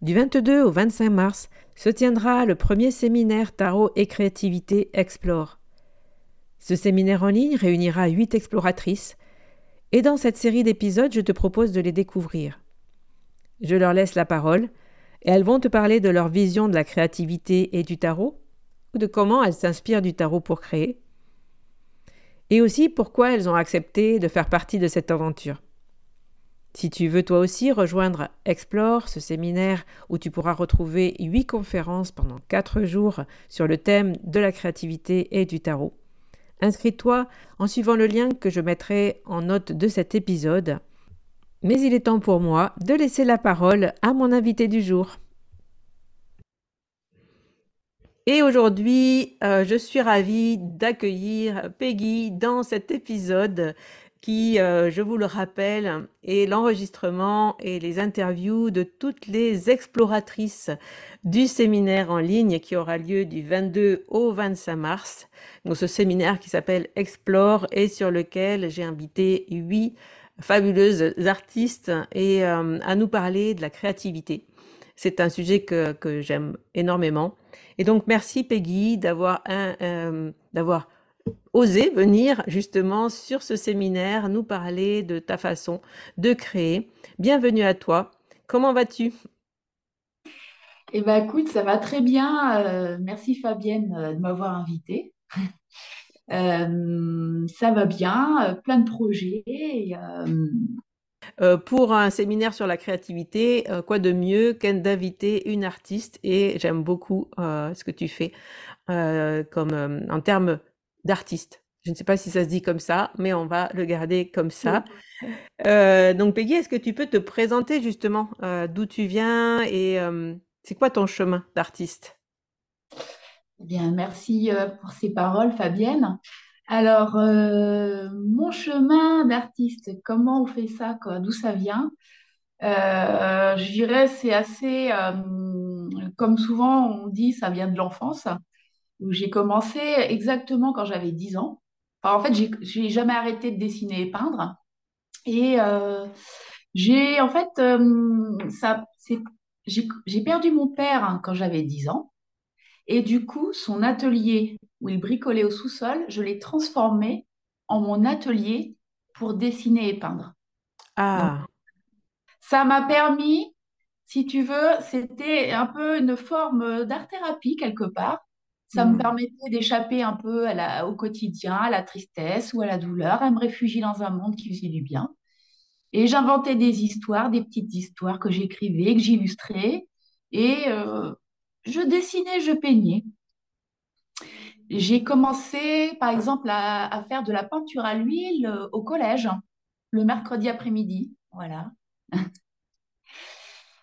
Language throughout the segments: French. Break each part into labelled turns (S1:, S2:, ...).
S1: Du 22 au 25 mars, se tiendra le premier séminaire Tarot et Créativité Explore. Ce séminaire en ligne réunira huit exploratrices, et dans cette série d'épisodes, je te propose de les découvrir. Je leur laisse la parole, et elles vont te parler de leur vision de la créativité et du tarot, ou de comment elles s'inspirent du tarot pour créer, et aussi pourquoi elles ont accepté de faire partie de cette aventure. Si tu veux toi aussi rejoindre Explore, ce séminaire où tu pourras retrouver huit conférences pendant quatre jours sur le thème de la créativité et du tarot, inscris-toi en suivant le lien que je mettrai en note de cet épisode. Mais il est temps pour moi de laisser la parole à mon invité du jour. Et aujourd'hui, euh, je suis ravie d'accueillir Peggy dans cet épisode qui, euh, je vous le rappelle, est l'enregistrement et les interviews de toutes les exploratrices du séminaire en ligne qui aura lieu du 22 au 25 mars. Donc, ce séminaire qui s'appelle Explore et sur lequel j'ai invité huit fabuleuses artistes et euh, à nous parler de la créativité. C'est un sujet que, que j'aime énormément. Et donc, merci Peggy d'avoir euh, d'avoir oser venir justement sur ce séminaire nous parler de ta façon de créer. Bienvenue à toi. Comment vas-tu?
S2: Eh bien, écoute, ça va très bien. Euh, merci Fabienne euh, de m'avoir invitée. Euh, ça va bien, plein de projets.
S1: pour un séminaire sur la créativité, quoi de mieux qu'un d'inviter une artiste? Et j'aime beaucoup ce que tu fais comme en termes d'artiste. Je ne sais pas si ça se dit comme ça, mais on va le garder comme ça. Euh, donc Peggy, est-ce que tu peux te présenter justement euh, d'où tu viens et euh, c'est quoi ton chemin d'artiste?
S2: Eh Bien, merci pour ces paroles, Fabienne. Alors, mon chemin d'artiste, comment on fait ça, d'où ça vient? Je dirais c'est assez, comme souvent on dit, ça vient de l'enfance où j'ai commencé exactement quand j'avais 10 ans. en fait, j'ai jamais arrêté de dessiner et peindre. Et euh, j'ai en fait, euh, ça, j'ai perdu mon père hein, quand j'avais 10 ans. Et du coup, son atelier où il bricolait au sous-sol, je l'ai transformé en mon atelier pour dessiner et peindre. Donc,
S1: Ah,
S2: ça m'a permis, si tu veux, c'était un peu une forme d'art-thérapie quelque part. Ça me
S1: hmm,
S2: permettait d'échapper un peu à la- au quotidien, à la tristesse ou à la douleur, à me réfugier dans un monde qui faisait du bien. Et j'inventais des histoires, des petites histoires que j'écrivais, que j'illustrais. Et euh, je dessinais, je peignais. J'ai commencé, par exemple, à, à faire de la peinture à l'huile euh, au collège, le mercredi après-midi. Voilà.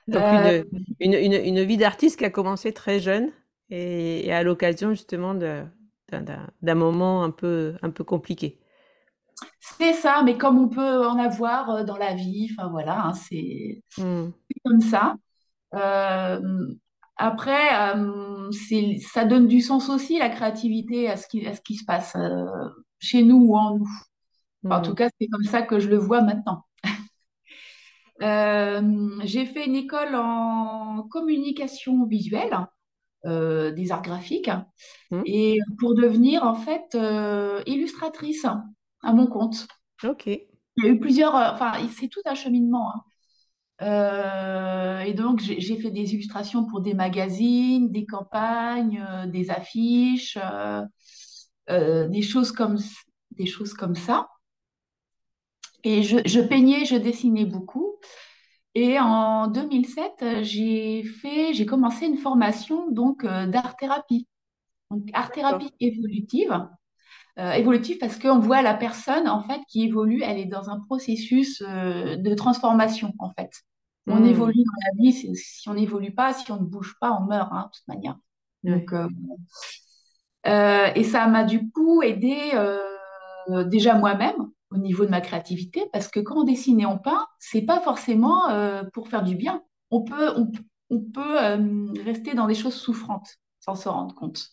S1: donc
S2: Euh,
S1: une, une, une, une vie d'artiste qui a commencé très jeune? Et, et à l'occasion justement d'un moment un peu, un peu compliqué.
S2: c'est ça, mais comme on peut en avoir euh, dans la vie, enfin voilà, hein, c'est
S1: Hmm,
S2: c'est comme ça. Euh, après, euh, ça donne du sens aussi, la créativité, à ce qui, à ce qui se passe euh, chez nous ou en nous. Enfin, en tout
S1: hmm,
S2: cas, c'est comme ça que je le vois maintenant. J'ai fait une école en communication visuelle, euh, des arts graphiques,
S1: hmm.
S2: et pour devenir en fait euh, illustratrice à mon compte.
S1: Ok,
S2: Il y a eu plusieurs, euh, enfin, c'est tout un cheminement. hein. Euh, et donc, j'ai fait des illustrations pour des magazines, des campagnes, des affiches, des choses comme, des choses comme ça. Et je, je peignais, je dessinais beaucoup. Et en 2007, euh, j'ai fait, j'ai commencé une formation donc euh, d'art-thérapie. Donc,
S1: d'accord.
S2: art-thérapie évolutive. Euh, évolutive parce qu'on voit la personne en fait qui évolue, elle est dans un processus euh, de transformation en fait. On
S1: Hmm,
S2: évolue dans la vie, si on n'évolue pas, si on ne bouge pas, on meurt hein, de toute manière. Donc, et ça m'a du coup aidé déjà moi-même au niveau de ma créativité parce que quand on dessine et on peint, c'est pas forcément euh, pour faire du bien. On peut, on, on peut euh, rester dans des choses souffrantes sans se rendre compte.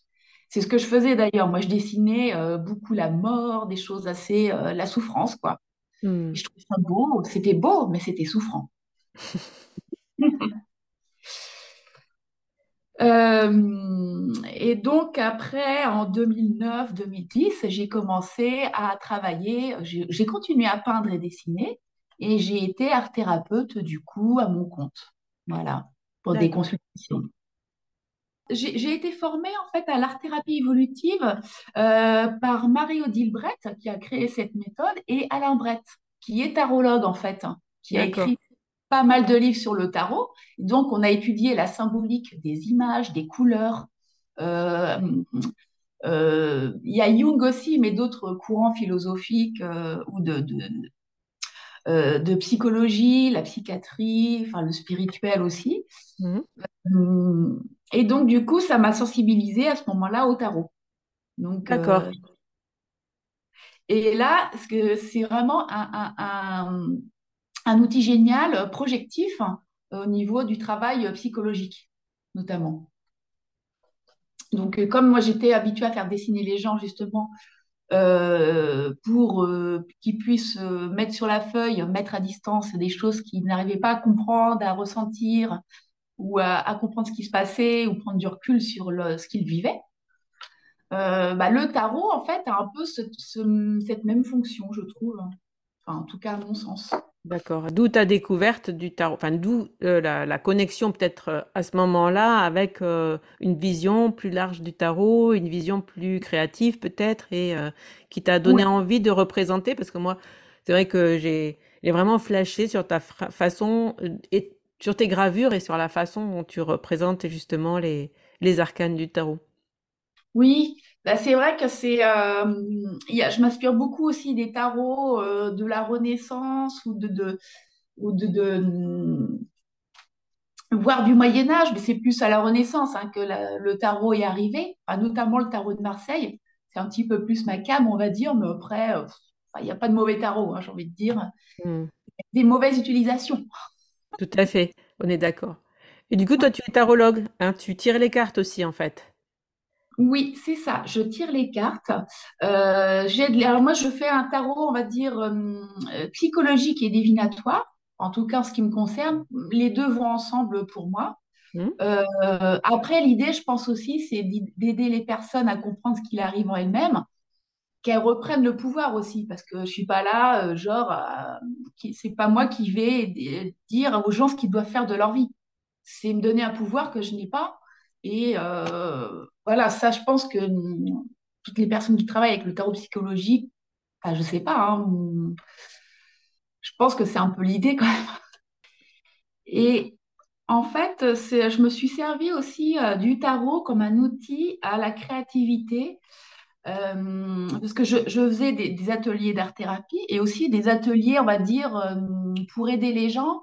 S2: C'est ce que je faisais d'ailleurs. Moi, je dessinais euh, beaucoup la mort, des choses assez, la souffrance, quoi.
S1: Hmm,
S2: je trouvais ça beau. C'était beau, mais c'était souffrant. Euh, et donc après, en 2009-2010, j'ai commencé à travailler, j'ai continué à peindre et dessiner, et j'ai été art thérapeute du coup à mon compte, voilà, pour des consultations. J'ai été formée en fait à l'art-thérapie évolutive euh, par Marie-Odile Brett, qui a créé cette méthode, et Alain Brett, qui est tarologue en fait, hein, qui a écrit pas mal de livres sur le tarot. Donc, on a étudié la symbolique des images, des couleurs. Euh, euh, il y a Jung aussi, mais d'autres courants philosophiques euh, ou de, de, de psychologie, la psychiatrie, enfin le spirituel aussi. Hum, Et donc, du coup, ça m'a sensibilisée à ce moment-là au tarot. Donc,
S1: D'accord.
S2: et là, c'est vraiment un, un- un- un outil génial, euh, projectif, hein, au niveau du travail euh, psychologique, notamment. Donc, euh, comme moi, j'étais habituée à faire dessiner les gens, justement, pour qu'ils puissent mettre sur la feuille, mettre à distance des choses qu'ils n'arrivaient pas à comprendre, à ressentir, ou à, comprendre ce qui se passait, ou prendre du recul sur ce qu'ils vivaient. Bah, le tarot, en fait, a un peu ce- ce- cette même fonction, je trouve. Enfin, en tout cas, à mon sens.
S1: D'accord. D'où ta découverte du tarot, enfin d'où euh, la, la connexion peut-être euh, à ce moment-là avec euh, une vision plus large du tarot, une vision plus créative peut-être et qui t'a donné
S2: Oui,
S1: envie de représenter? Parce que moi, c'est vrai que j'ai vraiment flashé sur ta façon et sur tes gravures et sur la façon dont tu représentes justement les les arcanes du tarot.
S2: Oui. Bah, c'est vrai que c'est, euh, il y a- je m'inspire beaucoup aussi des tarots euh, de la Renaissance ou de, de, ou de, de- voire du Moyen Âge, mais c'est plus à la Renaissance hein, que la- le tarot est arrivé, Enfin, notamment le tarot de Marseille. C'est un petit peu plus ma came, on va dire, mais après, euh, pff, il n'y a pas de mauvais tarot, hein, j'ai envie de dire.
S1: Hmm.
S2: Des mauvaises utilisations.
S1: Tout à fait, on est d'accord. Et du coup, toi, tu es tarologue, hein, tu tires les cartes aussi en fait.
S2: Oui, c'est ça. Je tire les cartes. Euh, Alors moi, je fais un tarot, on va dire, euh, euh, psychologique et divinatoire. En tout cas, en ce qui me concerne, les deux vont ensemble pour moi. Euh, après, l'idée, je pense aussi, c'est d'aider les personnes à comprendre ce qu'il arrive en elles-mêmes qu'elles reprennent le pouvoir aussi, parce que je suis pas là, genre, c'est pas moi qui vais dire aux gens ce qu'ils doivent faire de leur vie. C'est me donner un pouvoir que je n'ai pas. Et euh, voilà, ça, je pense que toutes les personnes qui travaillent avec le tarot psychologique, je je sais pas, hein, je pense que c'est un peu l'idée quand même. Et en fait, je me suis servi aussi euh, du tarot comme un outil à la créativité. Euh, parce que je, faisais des, ateliers d'art-thérapie et aussi des ateliers, on va dire, euh, pour aider les gens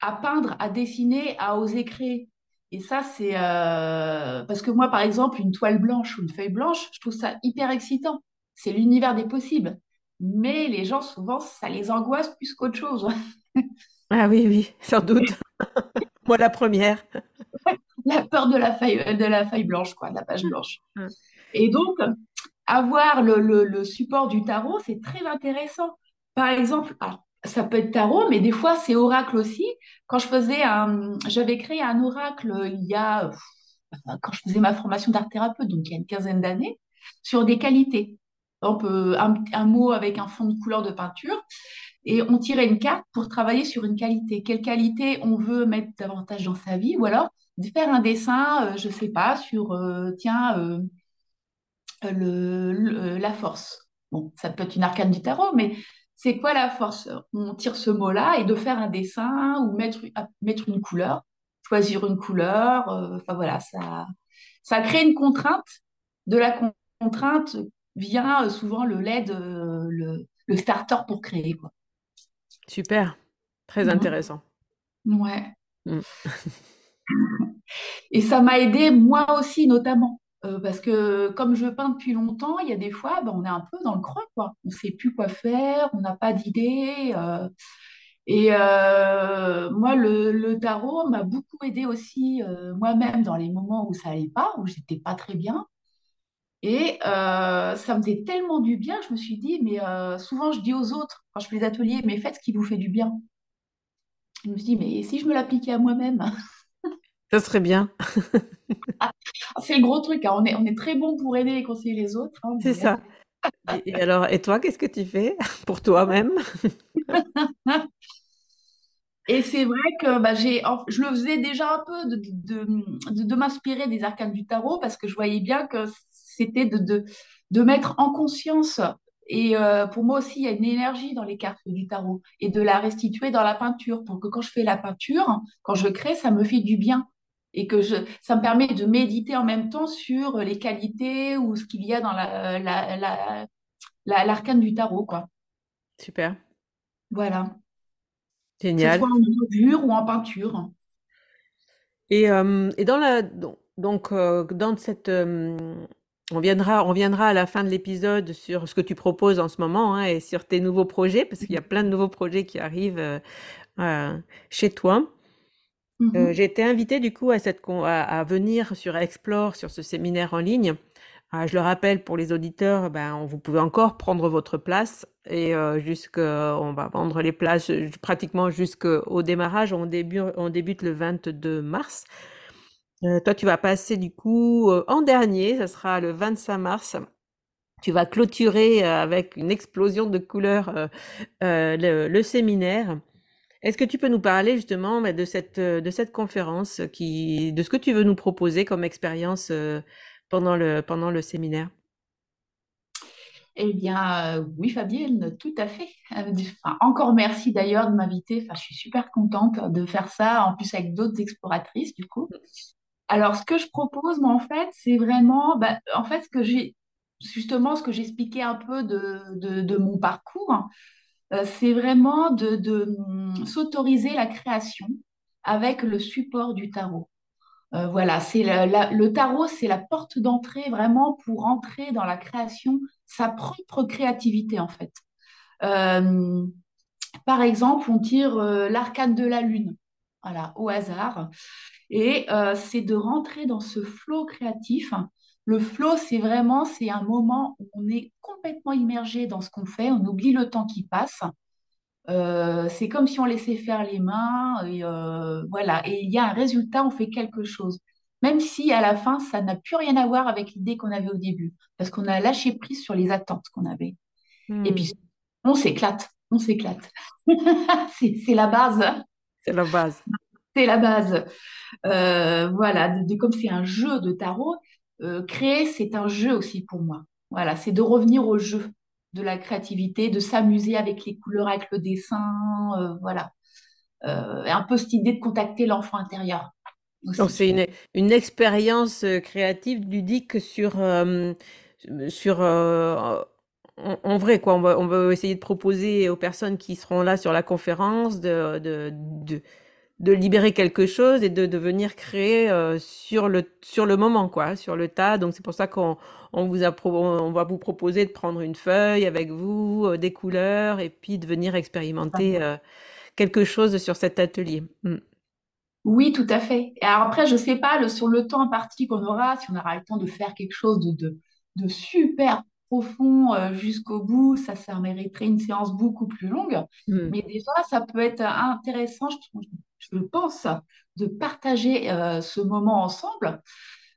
S2: à peindre, à dessiner, à oser créer. Et ça, c'est parce que moi, par exemple, une toile blanche ou une feuille blanche, je trouve ça hyper excitant. C'est l'univers des possibles. Mais les gens, souvent, ça les angoisse plus qu'autre chose.
S1: ah oui, oui, sans doute. Moi, la première.
S2: la peur de la feuille, de la feuille blanche, quoi, de la page blanche. Et donc, avoir le, support du tarot, c'est très intéressant. Par exemple, ça peut être tarot, mais des fois, c'est oracle aussi. Quand je faisais un, j'avais créé un oracle il y a, quand je faisais ma formation d'art thérapeute, donc il y a une quinzaine d'années, sur des qualités. On peut, un, un mot avec un fond de couleur de peinture et on tirait une carte pour travailler sur une qualité. Quelle qualité on veut mettre davantage dans sa vie ou alors faire un dessin, euh, je sais pas, sur, euh, tiens, euh, la force. Bon, ça peut être une arcane du tarot, mais c'est quoi la force On tire ce mot-là et de faire un dessin ou mettre, mettre une couleur, choisir une couleur. Enfin voilà, ça, ça crée une contrainte. De la contrainte vient souvent le LED, le, le starter pour créer. Quoi.
S1: Super, très intéressant.
S2: Ouais. Mm. Et ça m'a aidé moi aussi notamment. Euh, parce que comme je peins depuis longtemps, il y a des fois, ben, on est un peu dans le creux, quoi. On ne sait plus quoi faire, on n'a pas d'idée. Euh. et euh, moi, le, tarot m'a beaucoup aidé aussi moi-même dans les moments où ça allait pas, où j'étais pas très bien. Et ça me faisait tellement du bien, je me suis dit, mais souvent je dis aux autres, quand je fais les ateliers, mais faites ce qui vous fait du bien. Je me suis dit, mais si je me l'appliquais à moi-même?
S1: Ça serait bien.
S2: Ah, c'est le gros truc, hein. on, est, on est très bon pour aider et conseiller les autres.
S1: Hein, c'est ça. Et, alors, et toi, qu'est-ce que tu fais pour toi-même?
S2: Et c'est vrai que bah, j'ai, je le faisais déjà un peu de, de, de m'inspirer des arcanes du tarot parce que je voyais bien que c'était de, de, mettre en conscience. Et euh, pour moi aussi, il y a une énergie dans les cartes du tarot et de la restituer dans la peinture pour que quand je fais la peinture, quand je crée, ça me fait du bien et que je, ça me permet de méditer en même temps sur les qualités ou ce qu'il y a dans la, la, l'arcane du tarot, quoi.
S1: Super.
S2: Voilà.
S1: Génial.
S2: Que ce soit en gravure ou en peinture.
S1: Et, euh, et dans la donc euh, dans cette on viendra, on viendra à la fin de l'épisode sur ce que tu proposes en ce moment hein, et sur tes nouveaux projets, parce qu'il y a plein de nouveaux projets qui arrivent euh, euh, chez toi. Euh, j'ai été invitée du coup à, cette, à, venir sur Explore, sur ce séminaire en ligne. je le rappelle pour les auditeurs, ben, vous pouvez encore prendre votre place et jusque, on va vendre les places pratiquement jusqu'au démarrage. On débute, le 22 mars. Euh, toi, tu vas passer du coup euh, en dernier, ça sera le 25 mars. Tu vas clôturer euh, avec une explosion de couleurs le, séminaire. Est-ce que tu peux nous parler justement bah, de cette, de cette conférence, qui, de ce que tu veux nous proposer comme expérience pendant, le, pendant le séminaire?
S2: Eh bien, oui, Fabienne, tout à fait. encore merci d'ailleurs de m'inviter. Enfin, je suis super contente de faire ça, en plus avec d'autres exploratrices, du coup. Alors, ce que je propose, en fait, c'est vraiment, bah, en fait, ce que j'ai, justement, ce que j'expliquais un peu de, mon parcours, euh, c'est vraiment de, hum, s'autoriser la création avec le support du tarot. Euh, voilà, c'est le tarot, c'est la porte d'entrée vraiment pour entrer dans la création, sa propre créativité, en fait. Euh, par exemple, on tire l'arcane de la lune, voilà, au hasard. Et euh, c'est de rentrer dans ce flot créatif. Le flow, c'est vraiment, c'est un moment où on est complètement immergé dans ce qu'on fait, on oublie le temps qui passe. Euh, c'est comme si on laissait faire les mains, et euh, voilà. Et il y a un résultat, on fait quelque chose. même si à la fin, ça n'a plus rien à voir avec l'idée qu'on avait au début, parce qu'on a lâché prise sur les attentes qu'on avait. Et
S1: Hmm,
S2: puis, on s'éclate, on s'éclate. C'est c'est la base,
S1: c'est la base.
S2: c'est la base. Euh, voilà, de, de- comme c'est un jeu de tarot, euh, créer, c'est un jeu aussi pour moi. Voilà, c'est de revenir au jeu de la créativité, de s'amuser avec les couleurs, avec le dessin, euh, voilà. Euh, un peu cette idée de contacter l'enfant intérieur
S1: Donc c'est une, une expérience créative ludique sur, sur en, vrai quoi. On va, on va essayer de proposer aux personnes qui seront là sur la conférence de, de, de libérer quelque chose et de, de venir créer euh, sur le, sur le moment quoi, sur le tas. Donc c'est pour ça qu'on on vous a on va vous proposer de prendre une feuille avec vous, euh, des couleurs et puis de venir expérimenter euh, quelque chose sur cet atelier. Mm.
S2: Oui, tout à fait. Et alors après, je sais pas le, sur le temps imparti qu'on aura, si on aura le temps de faire quelque chose de, de, de super profond jusqu'au bout, ça, ça mériterait une séance beaucoup plus longue.
S1: Mm.
S2: Mais déjà, ça peut être intéressant, je, je pense, de partager euh, ce moment ensemble.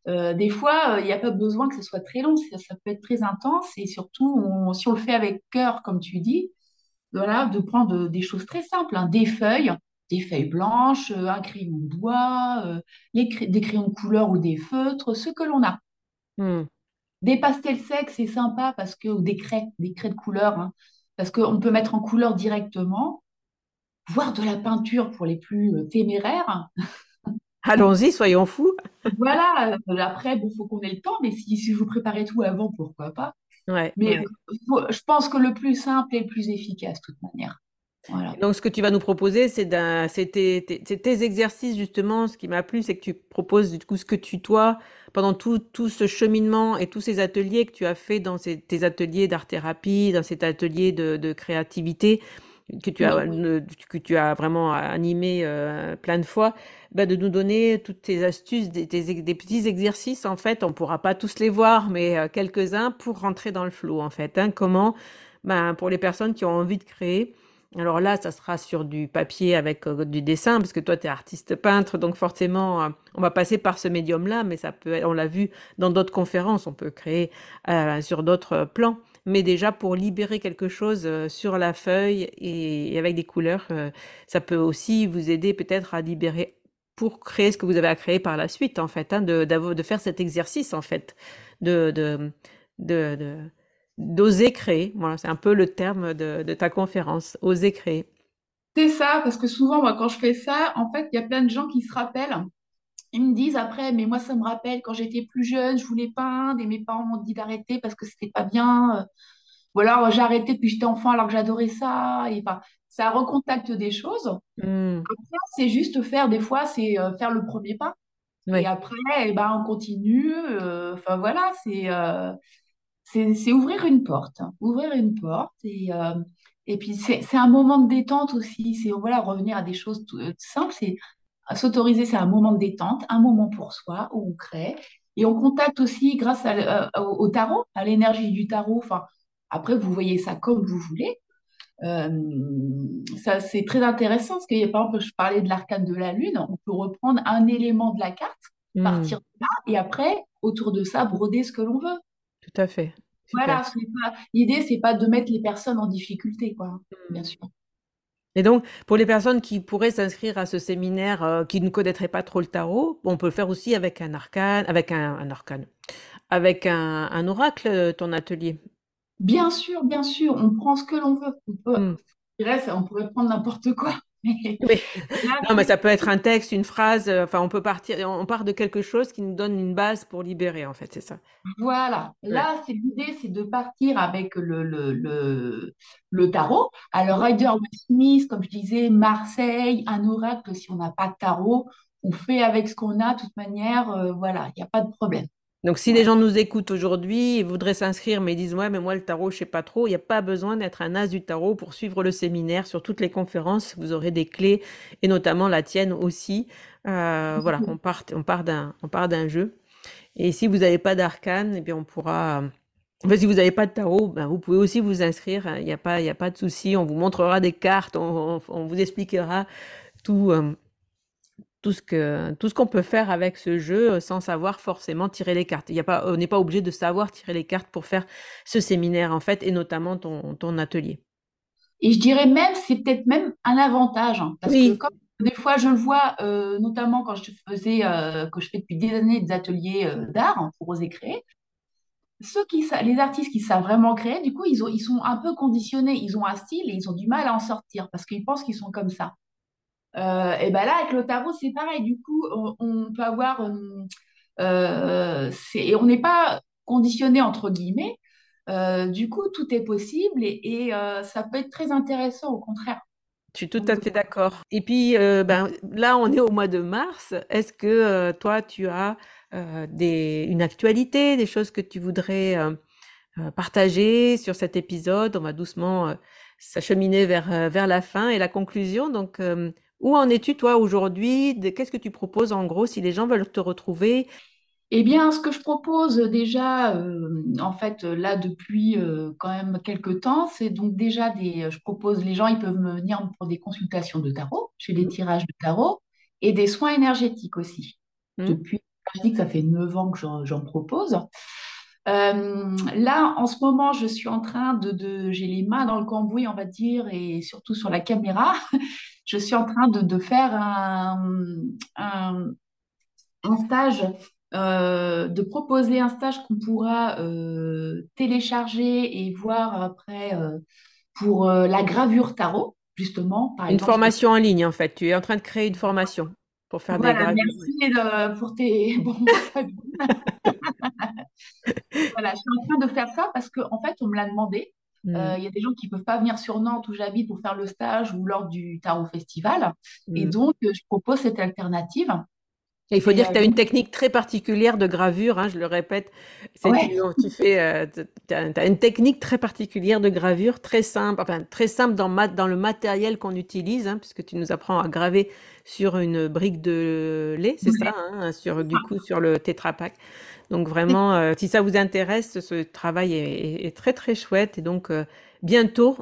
S2: Euh, des fois, euh, il n'y a pas besoin que ce soit très long, ça, ça peut être très intense et surtout, on- si on le fait avec cœur, comme tu dis, voilà, de prendre des choses très simples, hein, des feuilles, des feuilles blanches, un crayon de bois, les des crayons de couleur ou des feutres, ce que l'on a.
S1: Mm.
S2: Des pastels secs, c'est sympa parce que, ou des craies, des craies de couleur, hein, parce qu'on peut mettre en couleur directement, voire de la peinture pour les plus euh, téméraires.
S1: Allons-y, soyons fous.
S2: Voilà, euh, après, bon, faut qu'on ait le temps, mais si, si vous préparez tout avant, pourquoi pas.
S1: Ouais,
S2: Mais
S1: ouais.
S2: faut- je pense que le plus simple est le plus efficace, de toute manière. Voilà.
S1: donc, ce que tu vas nous proposer, c'est tes, tes- tes exercices, justement. Ce qui m'a plu, c'est que tu proposes, du coup, ce que tu, toi, pendant tout, tout ce cheminement et tous ces ateliers que tu as fait dans ces- tes ateliers d'art-thérapie, dans cet atelier de, de créativité, que tu as,
S2: Oui.
S1: que tu as vraiment animé euh, plein de fois, bah, de nous donner toutes tes astuces, des, tes- des petits exercices, en fait. On pourra pas tous les voir, mais euh, quelques-uns pour rentrer dans le flow, en fait. hein. Comment, ben, pour les personnes qui ont envie de créer, alors là, ça sera sur du papier avec euh, du dessin, parce que toi, tu es artiste peintre, donc forcément, euh, on va passer par ce médium-là, mais ça peut on l'a vu dans d'autres conférences, on peut créer euh, sur d'autres plans. Mais déjà, pour libérer quelque chose euh, sur la feuille et, avec des couleurs, euh, ça peut aussi vous aider peut-être à libérer pour créer ce que vous avez à créer par la suite, en fait, hein, de, faire cet exercice, en fait, de, d'oser créer. C'est un peu le terme de, de ta conférence, oser créer.
S2: C'est ça, parce que souvent, moi, quand je fais ça, en fait, il y a plein de gens qui se rappellent. Ils me disent après, mais moi, ça me rappelle quand j'étais plus jeune, je voulais peindre et mes parents m'ont dit d'arrêter parce que c'était pas bien. Ou alors, j'ai arrêté depuis que j'étais enfant alors que j'adorais ça. Et enfin, ça recontacte des choses. Après, c'est juste faire, des fois, c'est euh, faire le premier pas. Et après, eh ben, on continue. euh, Enfin, voilà, c'est euh, c'est ouvrir une porte. hein. Ouvrir une porte. Et, euh, et puis, c'est un moment de détente aussi. C'est voilà, revenir à des choses tout- simples. C'est S'autoriser, c'est un moment de détente, un moment pour soi où on crée. Et on contacte aussi grâce à euh, au tarot, à l'énergie du tarot. Enfin, après, vous voyez ça comme vous voulez. Euh, ça, c'est très intéressant parce que, par exemple, je parlais de l'arcane de la lune. On peut reprendre un élément de la carte,
S1: Hmm,
S2: partir de là, et après, autour de ça, broder ce que l'on veut.
S1: tout à fait. Super.
S2: Voilà, ce n'est pas, l'idée, c'est pas de mettre les personnes en difficulté, quoi, hein, bien
S1: Hmm.
S2: sûr.
S1: Et donc, pour les personnes qui pourraient s'inscrire à ce séminaire, euh, qui ne connaîtraient pas trop le tarot, on peut le faire aussi avec un arcane, avec un, un arcane, avec un, un oracle, euh, ton atelier.
S2: Bien sûr, bien sûr, on prend ce que l'on veut. On peut,
S1: Hmm.
S2: je dirais, ça, on pourrait prendre n'importe quoi.
S1: Oui. Non, mais ça peut être un texte, une phrase, euh, enfin, on peut partir, on part de quelque chose qui nous donne une base pour libérer, en fait, c'est ça.
S2: voilà.
S1: Ouais.
S2: Là, c'est l'idée, c'est de partir avec le, le, le, le tarot. Alors,
S1: Mhm.
S2: Rider-Waite-Smith, comme je disais, Marseille, un oracle, si on n'a pas de tarot, on fait avec ce qu'on a, de toute manière, euh, voilà, il n'y a pas de problème.
S1: Donc, si les gens nous écoutent aujourd'hui et voudraient s'inscrire, mais disent, ouais, mais moi, le tarot, je sais pas trop, il n'y a pas besoin d'être un as du tarot pour suivre le séminaire. Sur toutes les conférences, vous aurez des clés, et notamment la tienne aussi. Euh, voilà, on part, on part d'un, on part d'un jeu. Et si vous n'avez pas d'arcane, eh bien, on pourra. Enfin, si vous n'avez pas de tarot, ben, vous pouvez aussi vous inscrire. hein. Il n'y a pas, y a pas de souci. On vous montrera des cartes, on, on- on vous expliquera tout, euh, tout ce que tout ce qu'on peut faire avec ce jeu sans savoir forcément tirer les cartes. Il y a pas, on n'est pas obligé de savoir tirer les cartes pour faire ce séminaire en fait, et notamment ton, ton atelier.
S2: Et je dirais même, c'est peut-être même un avantage, hein, parce que comme des fois je le vois, notamment quand je faisais, que je fais depuis des années des ateliers d'art hein, pour oser créer, ceux qui, les artistes qui savent vraiment créer, du coup, ils, ont, ils sont un peu conditionnés. Ils ont un style et ils ont du mal à en sortir parce qu'ils pensent qu'ils sont comme ça. Euh, et ben là, avec le tarot, c'est pareil. Du coup, on, peut avoir. Euh, euh et on n'est pas conditionné, entre guillemets. Euh, du coup, tout est possible et, et ça peut être très intéressant, au contraire.
S1: Je suis tout à fait d'accord. Et puis, ben, là, on est au mois de mars. Est-ce que toi, tu as des, une actualité, des choses que tu voudrais partager sur cet épisode? On va doucement s'acheminer vers, vers la fin et la conclusion. Donc, où en es-tu toi aujourd'hui? Qu'est-ce que tu proposes en gros si les gens veulent te retrouver?
S2: Eh bien, ce que je propose déjà, en fait, là depuis quand même quelques temps, c'est donc déjà des. Je propose, les gens, ils peuvent me venir pour des consultations de tarot, je fais des tirages de tarot et des soins énergétiques aussi. Mmh. Depuis je dis que ça fait 9 ans que j'en propose. Euh, là, en ce moment, je suis en train de, j'ai les mains dans le cambouis, on va dire, et surtout sur la caméra. Je suis en train de, faire un, un, stage, euh, de proposer un stage qu'on pourra euh, télécharger et voir après pour la gravure tarot, justement.
S1: une formation en ligne, en fait. Tu es en train de créer une formation pour faire des
S2: gravures. Merci pour tes. voilà, je suis en train de faire ça parce qu'en en fait, on me l'a demandé. Euh, il y a des gens qui ne peuvent pas venir sur Nantes où j'habite pour faire le stage ou lors du Tarot Festival. Et mm. donc, je propose cette alternative
S1: il faut dire que tu as une technique très particulière de gravure, hein, je le répète. Tu, fais, euh, as une technique très particulière de gravure, très simple, enfin très simple dans, dans le matériel qu'on utilise, hein, puisque tu nous apprends à graver sur une brique de lait, c'est ça, hein, sur du coup sur le Tetra Donc vraiment, euh, si ça vous intéresse, ce travail est, très très chouette. Et donc euh, bientôt,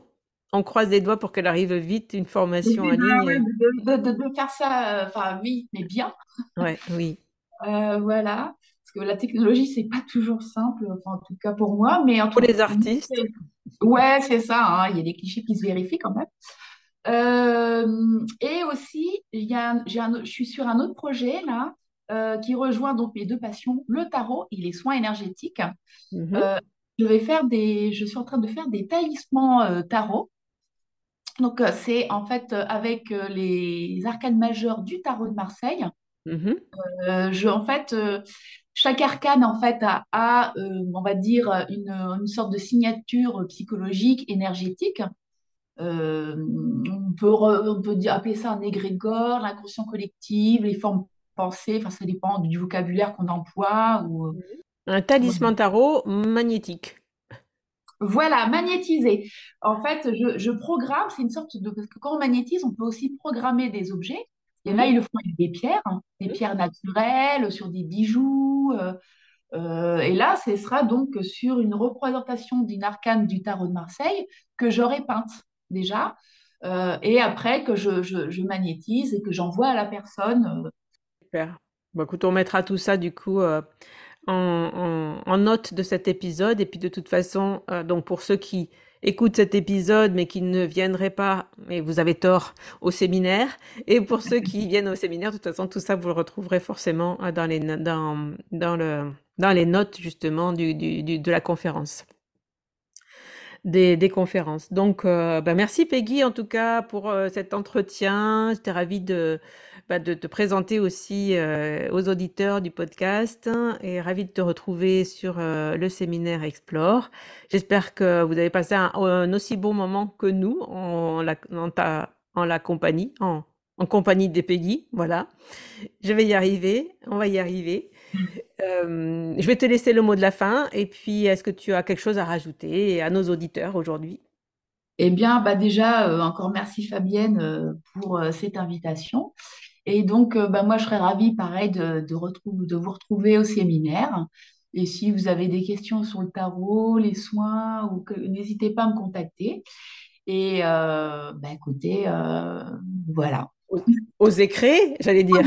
S1: on croise les doigts pour qu'elle arrive vite, une formation en ligne.
S2: De, faire ça, euh, enfin vite, mais bien.
S1: Ouais, oui.
S2: Voilà. Parce que la technologie, c'est pas toujours simple, enfin, en tout cas pour moi. Mais en
S1: pour les artistes.
S2: Ouais, c'est ça. Hein, il y a des clichés qui se vérifient quand même. Euh, et aussi, il y a je suis sur un autre projet là, qui rejoint donc mes deux passions, le tarot et les soins énergétiques. Mm-hmm. je vais faire des, je suis en train de faire des talismans tarot donc, euh, c'est en fait euh, avec euh, les arcanes majeures du tarot de Marseille. Mmh je, en fait, chaque arcane en fait a, on va dire, une, sorte de signature psychologique, énergétique. on peut, on peut appeler ça un égrégore, l'inconscient collectif, les formes Enfin, ça dépend du vocabulaire qu'on emploie. Ou,
S1: un talisman tarot magnétique.
S2: Voilà, magnétiser. En fait, je, programme, c'est une sorte de... Parce que quand on magnétise, on peut aussi programmer des objets. Il y en a, ils le font avec des pierres, hein, des pierres naturelles, sur des bijoux. Euh, euh, et là, ce sera donc sur une représentation d'une arcane du tarot de Marseille que j'aurai peinte déjà. Euh, et après, que je, magnétise et que j'envoie à la personne.
S1: Super. Bon, écoute, on mettra tout ça du coup en, note de cet épisode. Et puis de toute façon, euh, donc pour ceux qui écoutent cet épisode mais qui ne viendraient pas, mais vous avez tort, au séminaire. Et pour ceux qui viennent au séminaire, de toute façon, tout ça, vous le retrouverez forcément euh, dans les, dans, dans le, dans les notes justement du, du, de la conférence. Des, conférences. Donc, euh, bah merci Peggy en tout cas pour cet entretien. J'étais ravie de, bah, de te présenter aussi euh, aux auditeurs du podcast et ravi de te retrouver sur euh, le séminaire Explore. J'espère que vous avez passé un, aussi bon moment que nous en la, en la compagnie, en, en compagnie des Peggy. Voilà. Je vais y arriver. On va y arriver. Euh, je vais te laisser le mot de la fin. Et puis, est-ce que tu as quelque chose à rajouter à nos auditeurs aujourd'hui?
S2: Eh bien, bah déjà, encore merci Fabienne pour cette invitation. Et donc, euh, bah, moi, je serais ravie, pareil, de, de, de vous retrouver au séminaire. Et si vous avez des questions sur le tarot, les soins, ou n'hésitez pas à me contacter. Et euh, bah, écoutez, euh, voilà.
S1: Oser créer, j'allais dire.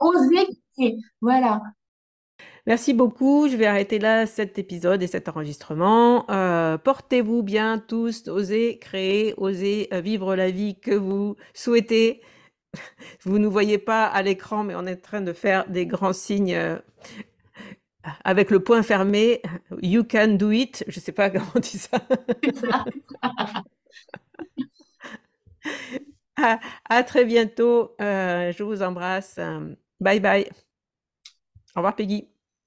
S2: Oser créer, voilà.
S1: Merci beaucoup. Je vais arrêter là cet épisode et cet enregistrement. Euh, portez-vous bien tous. Osez créer, osez euh, vivre la vie que vous souhaitez. Vous ne voyez pas à l'écran, mais on est en train de faire des grands signes euh, avec le point fermé. You can do it. Je ne sais pas comment on dit ça. à, très bientôt. je vous embrasse. Bye bye. Au revoir Peggy.